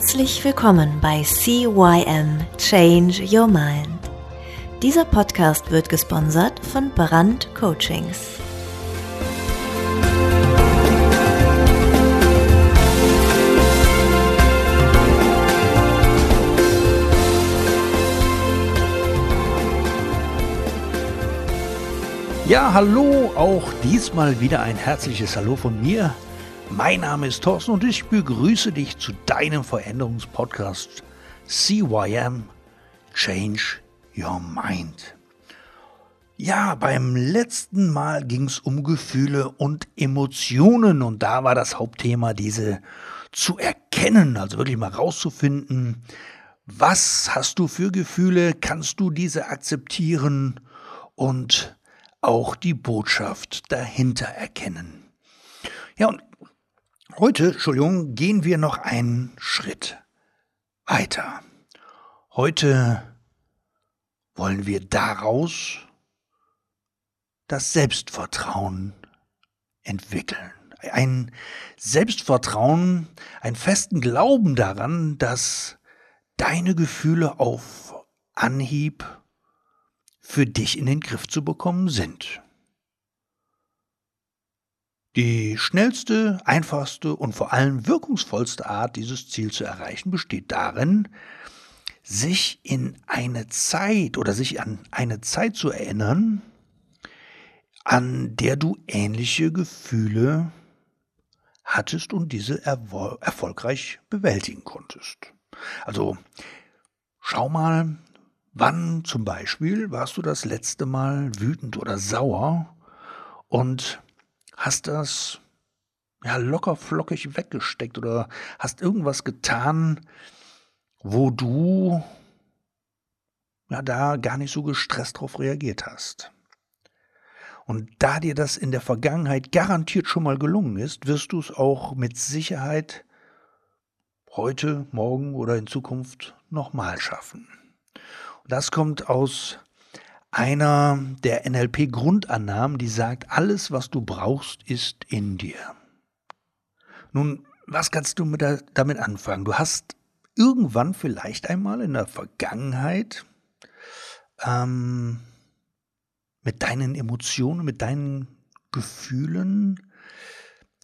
Herzlich willkommen bei CYM Change Your Mind. Dieser Podcast wird gesponsert von Brand Coachings. Ja, hallo, auch diesmal wieder ein herzliches Hallo von mir. Mein Name ist Thorsten und ich begrüße dich zu deinem Veränderungspodcast CYM Change Your Mind. Ja, beim letzten Mal ging es um Gefühle und Emotionen und da war das Hauptthema, diese zu erkennen, also wirklich mal rauszufinden, was hast du für Gefühle, kannst du diese akzeptieren und auch die Botschaft dahinter erkennen. Ja, und heute, Entschuldigung, gehen wir noch einen Schritt weiter. Heute wollen wir daraus das Selbstvertrauen entwickeln. Ein Selbstvertrauen, einen festen Glauben daran, dass deine Gefühle auf Anhieb für dich in den Griff zu bekommen sind. Die schnellste, einfachste und vor allem wirkungsvollste Art, dieses Ziel zu erreichen, besteht darin, sich in eine Zeit oder sich an eine Zeit zu erinnern, an der du ähnliche Gefühle hattest und diese erfolgreich bewältigen konntest. Also schau mal, Wann zum Beispiel warst du das letzte Mal wütend oder sauer und hast das ja locker flockig weggesteckt oder hast irgendwas getan, wo du ja da gar nicht so gestresst drauf reagiert hast. Und da dir das in der Vergangenheit garantiert schon mal gelungen ist, wirst du es auch mit Sicherheit heute, morgen oder in Zukunft nochmal schaffen. Das kommt aus einer der NLP-Grundannahmen, die sagt, alles, was du brauchst, ist in dir. Nun, was kannst du der, damit anfangen? Du hast irgendwann vielleicht einmal in der Vergangenheit ähm, mit deinen Emotionen, mit deinen Gefühlen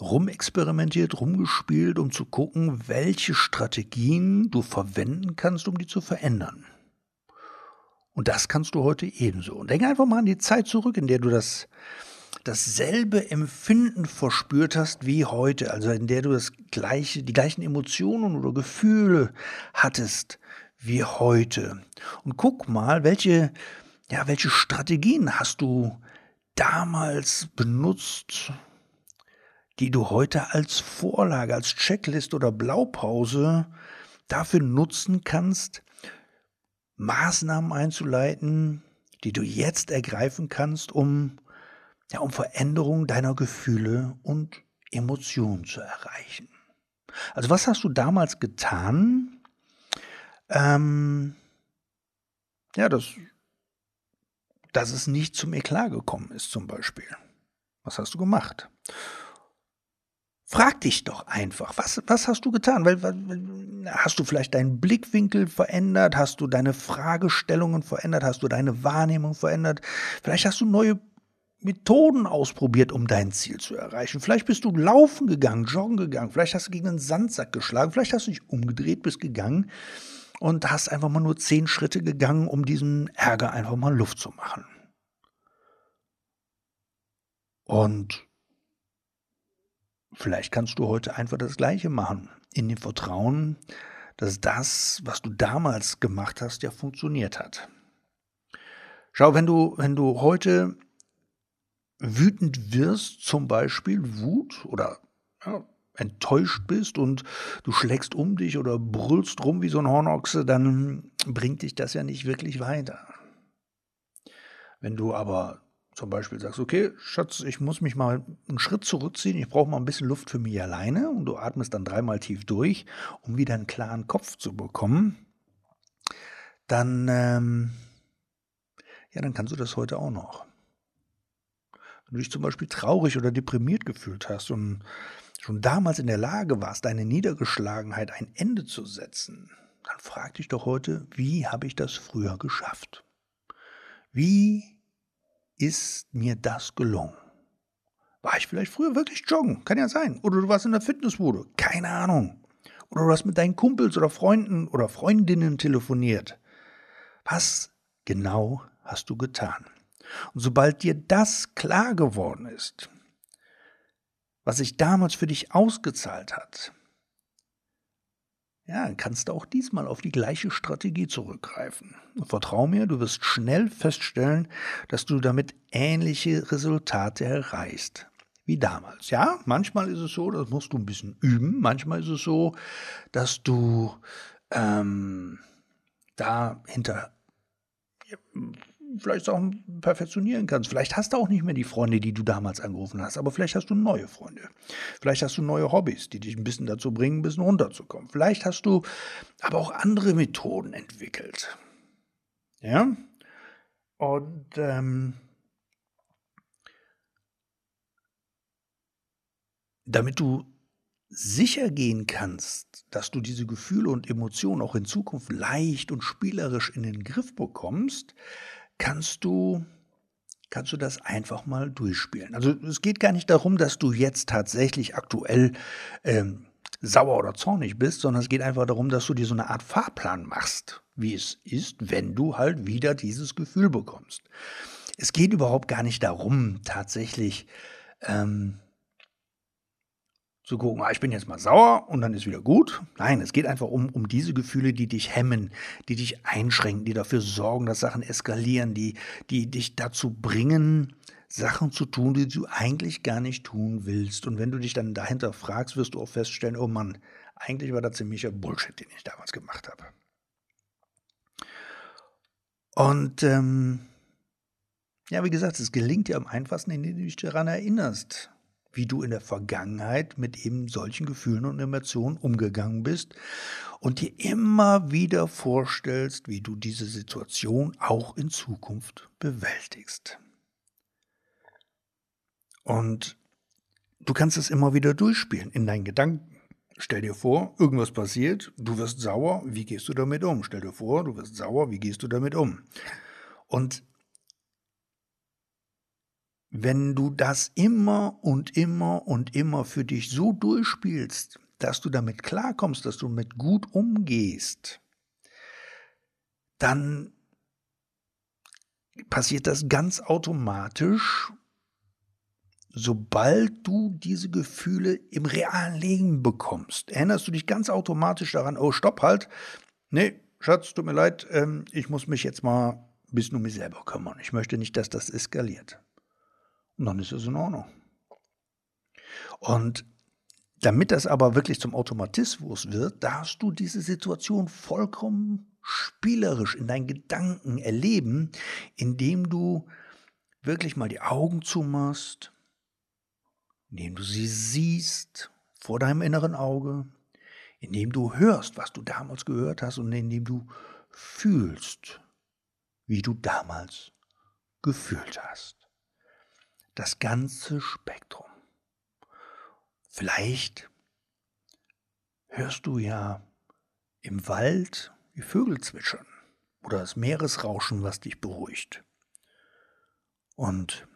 rumexperimentiert, rumgespielt, um zu gucken, welche Strategien du verwenden kannst, um die zu verändern. Und das kannst du heute ebenso. Und denk einfach mal an die Zeit zurück, in der du das dasselbe Empfinden verspürt hast wie heute, also in der du das gleiche, die gleichen Emotionen oder Gefühle hattest wie heute. Und guck mal, welche, ja, welche Strategien hast du damals benutzt, die du heute als Vorlage, als Checklist oder Blaupause dafür nutzen kannst, Maßnahmen einzuleiten, die du jetzt ergreifen kannst, um, ja, um Veränderung deiner Gefühle und Emotionen zu erreichen. Also was hast du damals getan? Ähm, ja, dass, dass es nicht zum Eklat gekommen ist zum Beispiel. Was hast du gemacht? Frag dich doch einfach, was, was hast du getan? Weil, hast du vielleicht deinen Blickwinkel verändert? Hast du deine Fragestellungen verändert? Hast du deine Wahrnehmung verändert? Vielleicht hast du neue Methoden ausprobiert, um dein Ziel zu erreichen. Vielleicht bist du laufen gegangen, joggen gegangen. Vielleicht hast du gegen einen Sandsack geschlagen. Vielleicht hast du dich umgedreht, bist gegangen und hast einfach mal nur zehn Schritte gegangen, um diesen Ärger einfach mal Luft zu machen. Und Vielleicht kannst du heute einfach das Gleiche machen, in dem Vertrauen, dass das, was du damals gemacht hast, ja funktioniert hat. Schau, wenn du, wenn du heute wütend wirst, zum Beispiel Wut oder ja, enttäuscht bist und du schlägst um dich oder brüllst rum wie so ein Hornochse, dann bringt dich das ja nicht wirklich weiter. Wenn du aber zum Beispiel sagst, okay, Schatz, ich muss mich mal einen Schritt zurückziehen, ich brauche mal ein bisschen Luft für mich alleine und du atmest dann dreimal tief durch, um wieder einen klaren Kopf zu bekommen, dann, ähm, ja, dann kannst du das heute auch noch. Wenn du dich zum Beispiel traurig oder deprimiert gefühlt hast und schon damals in der Lage warst, deine Niedergeschlagenheit ein Ende zu setzen, dann frag dich doch heute, wie habe ich das früher geschafft? Wie ist mir das gelungen? War ich vielleicht früher wirklich joggen? Kann ja sein. Oder du warst in der Fitnessbude. Keine Ahnung. Oder du hast mit deinen Kumpels oder Freunden oder Freundinnen telefoniert. Was genau hast du getan? Und sobald dir das klar geworden ist, was sich damals für dich ausgezahlt hat, ja, kannst du auch diesmal auf die gleiche Strategie zurückgreifen. Und vertrau mir, du wirst schnell feststellen, dass du damit ähnliche Resultate erreichst wie damals. Ja, manchmal ist es so, das musst du ein bisschen üben. Manchmal ist es so, dass du ähm, da hinter vielleicht auch perfektionieren kannst. Vielleicht hast du auch nicht mehr die Freunde, die du damals angerufen hast, aber vielleicht hast du neue Freunde. Vielleicht hast du neue Hobbys, die dich ein bisschen dazu bringen, ein bisschen runterzukommen. Vielleicht hast du aber auch andere Methoden entwickelt. Ja? Und ähm, damit du sicher gehen kannst, dass du diese Gefühle und Emotionen auch in Zukunft leicht und spielerisch in den Griff bekommst, kannst du kannst du das einfach mal durchspielen. Also es geht gar nicht darum, dass du jetzt tatsächlich aktuell ähm, sauer oder zornig bist, sondern es geht einfach darum, dass du dir so eine Art Fahrplan machst, wie es ist, wenn du halt wieder dieses Gefühl bekommst. Es geht überhaupt gar nicht darum, tatsächlich ähm, zu gucken, ah, ich bin jetzt mal sauer und dann ist wieder gut. Nein, es geht einfach um, um diese Gefühle, die dich hemmen, die dich einschränken, die dafür sorgen, dass Sachen eskalieren, die, die dich dazu bringen, Sachen zu tun, die du eigentlich gar nicht tun willst. Und wenn du dich dann dahinter fragst, wirst du auch feststellen, oh Mann, eigentlich war das ziemlicher Bullshit, den ich damals gemacht habe. Und ähm, ja, wie gesagt, es gelingt dir am einfachsten, indem du dich daran erinnerst, wie du in der Vergangenheit mit eben solchen Gefühlen und Emotionen umgegangen bist und dir immer wieder vorstellst, wie du diese Situation auch in Zukunft bewältigst. Und du kannst es immer wieder durchspielen in deinen Gedanken. Stell dir vor, irgendwas passiert, du wirst sauer, wie gehst du damit um? Stell dir vor, du wirst sauer, wie gehst du damit um? Und wenn du das immer und immer und immer für dich so durchspielst, dass du damit klarkommst, dass du mit gut umgehst, dann passiert das ganz automatisch, sobald du diese Gefühle im realen Leben bekommst. Erinnerst du dich ganz automatisch daran, oh, stopp halt, nee, Schatz, tut mir leid, ähm, ich muss mich jetzt mal ein bisschen um mich selber kümmern. Ich möchte nicht, dass das eskaliert. Und dann ist es in Ordnung. Und damit das aber wirklich zum Automatismus wird, darfst du diese Situation vollkommen spielerisch in deinen Gedanken erleben, indem du wirklich mal die Augen zumachst, indem du sie siehst vor deinem inneren Auge, indem du hörst, was du damals gehört hast und indem du fühlst, wie du damals gefühlt hast das ganze Spektrum. Vielleicht hörst du ja im Wald die Vögel zwitschern oder das Meeresrauschen, was dich beruhigt. Und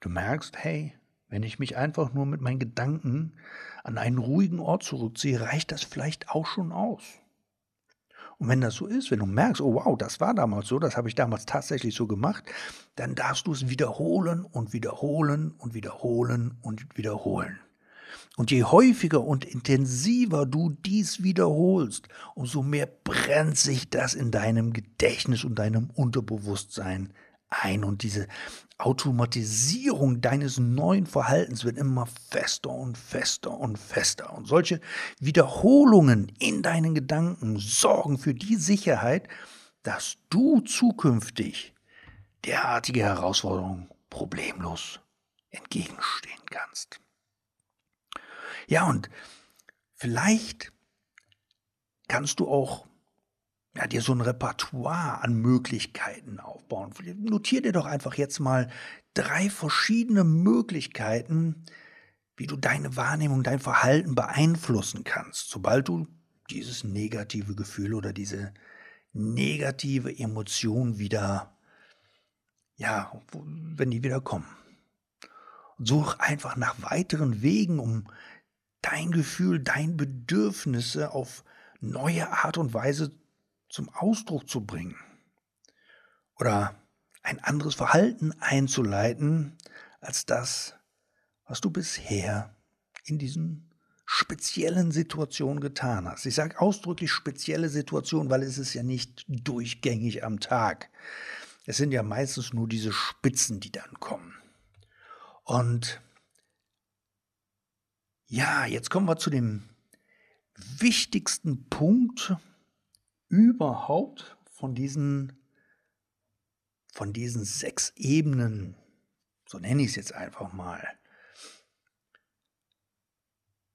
du merkst, hey, wenn ich mich einfach nur mit meinen Gedanken an einen ruhigen Ort zurückziehe, reicht das vielleicht auch schon aus. Und wenn das so ist, wenn du merkst, oh wow, das war damals so, das habe ich damals tatsächlich so gemacht, dann darfst du es wiederholen und wiederholen und wiederholen und wiederholen. Und je häufiger und intensiver du dies wiederholst, umso mehr brennt sich das in deinem Gedächtnis und deinem Unterbewusstsein ein. Und diese Automatisierung deines neuen Verhaltens wird immer fester und fester und fester. Und solche Wiederholungen in deinen Gedanken sorgen für die Sicherheit, dass du zukünftig derartige Herausforderungen problemlos entgegenstehen kannst. Ja, und vielleicht kannst du auch ja, dir so ein Repertoire an Möglichkeiten aufbauen. Notier dir doch einfach jetzt mal drei verschiedene Möglichkeiten, wie du deine Wahrnehmung, dein Verhalten beeinflussen kannst, sobald du dieses negative Gefühl oder diese negative Emotion wieder, ja, wenn die wieder kommen. Such einfach nach weiteren Wegen, um dein Gefühl, dein Bedürfnisse auf neue Art und Weise zum Ausdruck zu bringen. Oder ein anderes Verhalten einzuleiten als das, was du bisher in diesen speziellen Situationen getan hast. Ich sage ausdrücklich spezielle Situationen, weil es ist ja nicht durchgängig am Tag. Es sind ja meistens nur diese Spitzen, die dann kommen. Und ja, jetzt kommen wir zu dem wichtigsten Punkt überhaupt von diesen, von diesen sechs Ebenen, so nenne ich es jetzt einfach mal,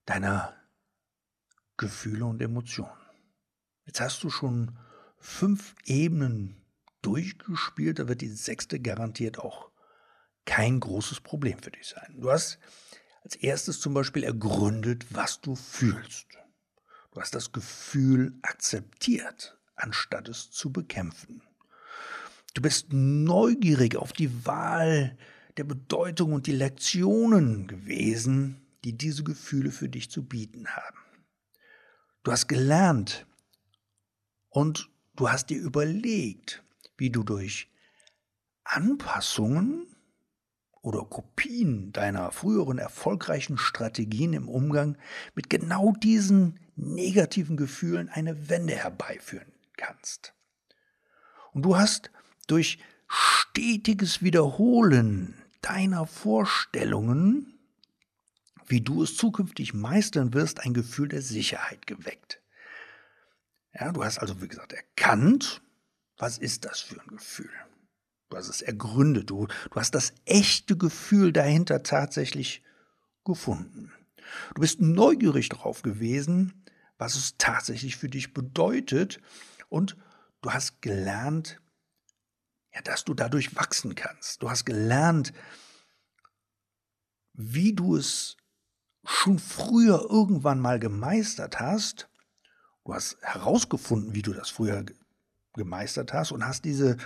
deiner Gefühle und Emotionen. Jetzt hast du schon fünf Ebenen durchgespielt, da wird die sechste garantiert auch kein großes Problem für dich sein. Du hast als erstes zum Beispiel ergründet, was du fühlst. Du hast das Gefühl akzeptiert, anstatt es zu bekämpfen. Du bist neugierig auf die Wahl der Bedeutung und die Lektionen gewesen, die diese Gefühle für dich zu bieten haben. Du hast gelernt und du hast dir überlegt, wie du durch Anpassungen oder Kopien deiner früheren erfolgreichen Strategien im Umgang mit genau diesen negativen Gefühlen eine Wende herbeiführen kannst. Und du hast durch stetiges Wiederholen deiner Vorstellungen, wie du es zukünftig meistern wirst, ein Gefühl der Sicherheit geweckt. Ja, du hast also, wie gesagt, erkannt, was ist das für ein Gefühl. Du hast es ergründet, du, du hast das echte Gefühl dahinter tatsächlich gefunden. Du bist neugierig darauf gewesen, was es tatsächlich für dich bedeutet und du hast gelernt, ja, dass du dadurch wachsen kannst. Du hast gelernt, wie du es schon früher irgendwann mal gemeistert hast. Du hast herausgefunden, wie du das früher gemeistert hast und hast diese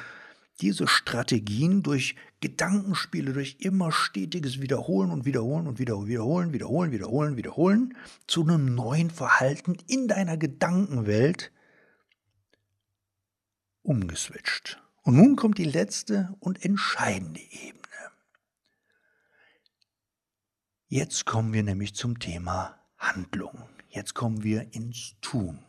diese Strategien durch Gedankenspiele, durch immer stetiges Wiederholen und Wiederholen und Wiederholen, Wiederholen, Wiederholen, Wiederholen zu einem neuen Verhalten in deiner Gedankenwelt umgeswitcht. Und nun kommt die letzte und entscheidende Ebene. Jetzt kommen wir nämlich zum Thema Handlung. Jetzt kommen wir ins Tun.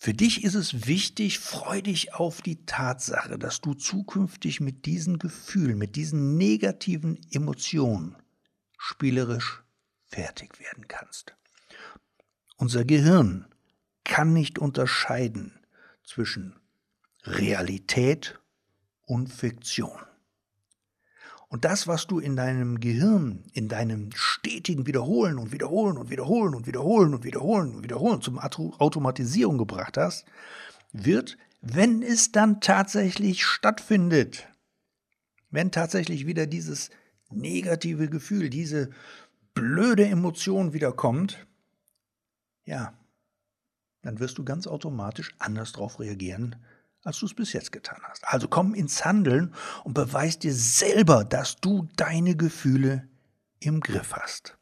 Für dich ist es wichtig, freu dich auf die Tatsache, dass du zukünftig mit diesen Gefühlen, mit diesen negativen Emotionen spielerisch fertig werden kannst. Unser Gehirn kann nicht unterscheiden zwischen Realität und Fiktion. Und das, was du in deinem Gehirn, in deinem stetigen Wiederholen und Wiederholen und Wiederholen und Wiederholen und Wiederholen und Wiederholen zum Automatisierung gebracht hast, wird, wenn es dann tatsächlich stattfindet, wenn tatsächlich wieder dieses negative Gefühl, diese blöde Emotion wiederkommt, ja, dann wirst du ganz automatisch anders darauf reagieren, als du es bis jetzt getan hast. Also komm ins Handeln und beweis dir selber, dass du deine Gefühle im Griff hast.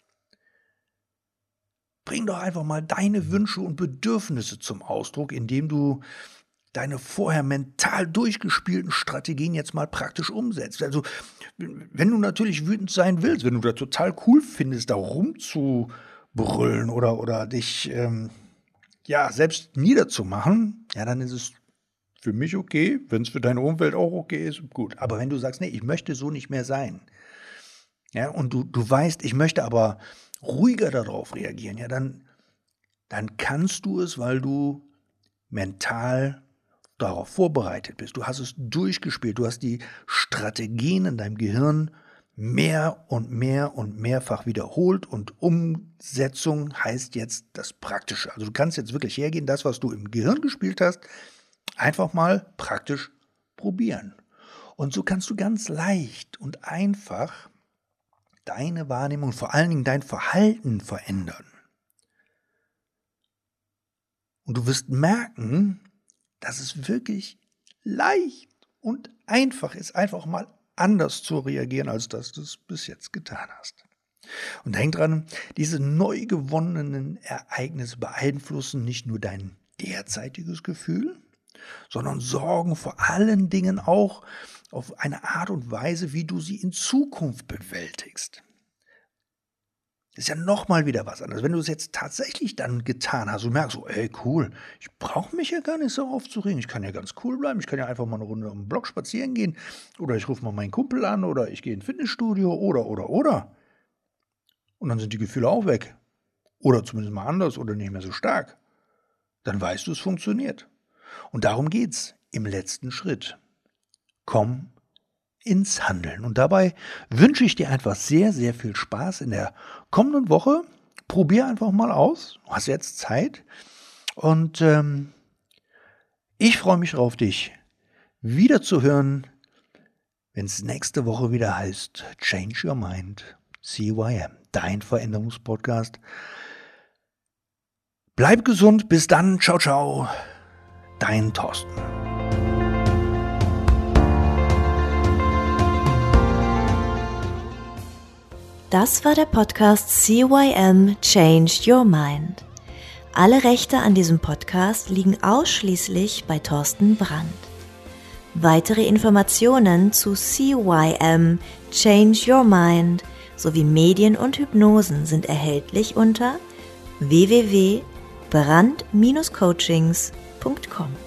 Bring doch einfach mal deine Wünsche und Bedürfnisse zum Ausdruck, indem du deine vorher mental durchgespielten Strategien jetzt mal praktisch umsetzt. Also, wenn du natürlich wütend sein willst, wenn du das total cool findest, da rumzubrüllen oder, oder dich ähm, ja, selbst niederzumachen, ja, dann ist es für mich okay, wenn es für deine Umwelt auch okay ist, gut. Aber wenn du sagst, nee, ich möchte so nicht mehr sein, ja, und du, du weißt, ich möchte aber ruhiger darauf reagieren, ja, dann, dann kannst du es, weil du mental darauf vorbereitet bist. Du hast es durchgespielt, du hast die Strategien in deinem Gehirn mehr und mehr und mehrfach wiederholt und Umsetzung heißt jetzt das Praktische. Also du kannst jetzt wirklich hergehen, das, was du im Gehirn gespielt hast, Einfach mal praktisch probieren. Und so kannst du ganz leicht und einfach deine Wahrnehmung, vor allen Dingen dein Verhalten verändern. Und du wirst merken, dass es wirklich leicht und einfach ist, einfach mal anders zu reagieren, als dass du es bis jetzt getan hast. Und denk dran, diese neu gewonnenen Ereignisse beeinflussen nicht nur dein derzeitiges Gefühl, sondern sorgen vor allen Dingen auch auf eine Art und Weise, wie du sie in Zukunft bewältigst. Das ist ja nochmal wieder was anderes. Wenn du es jetzt tatsächlich dann getan hast und merkst, so, ey, cool, ich brauche mich ja gar nicht so aufzuregen. Ich kann ja ganz cool bleiben. Ich kann ja einfach mal eine Runde am Block spazieren gehen. Oder ich rufe mal meinen Kumpel an. Oder ich gehe ins Fitnessstudio. Oder, oder, oder. Und dann sind die Gefühle auch weg. Oder zumindest mal anders oder nicht mehr so stark. Dann weißt du, es funktioniert. Und darum geht's im letzten Schritt. Komm ins Handeln. Und dabei wünsche ich dir einfach sehr, sehr viel Spaß in der kommenden Woche. Probier einfach mal aus. Du hast jetzt Zeit. Und ähm, ich freue mich darauf, dich wieder zu hören, wenn es nächste Woche wieder heißt Change Your Mind, CYM, dein Veränderungspodcast. Bleib gesund, bis dann, ciao, ciao, dein Thorsten. Das war der Podcast CYM Changed Your Mind. Alle Rechte an diesem Podcast liegen ausschließlich bei Thorsten Brandt. Weitere Informationen zu CYM Change Your Mind sowie Medien und Hypnosen sind erhältlich unter www.brand-coachings.com www.mama-coach.com.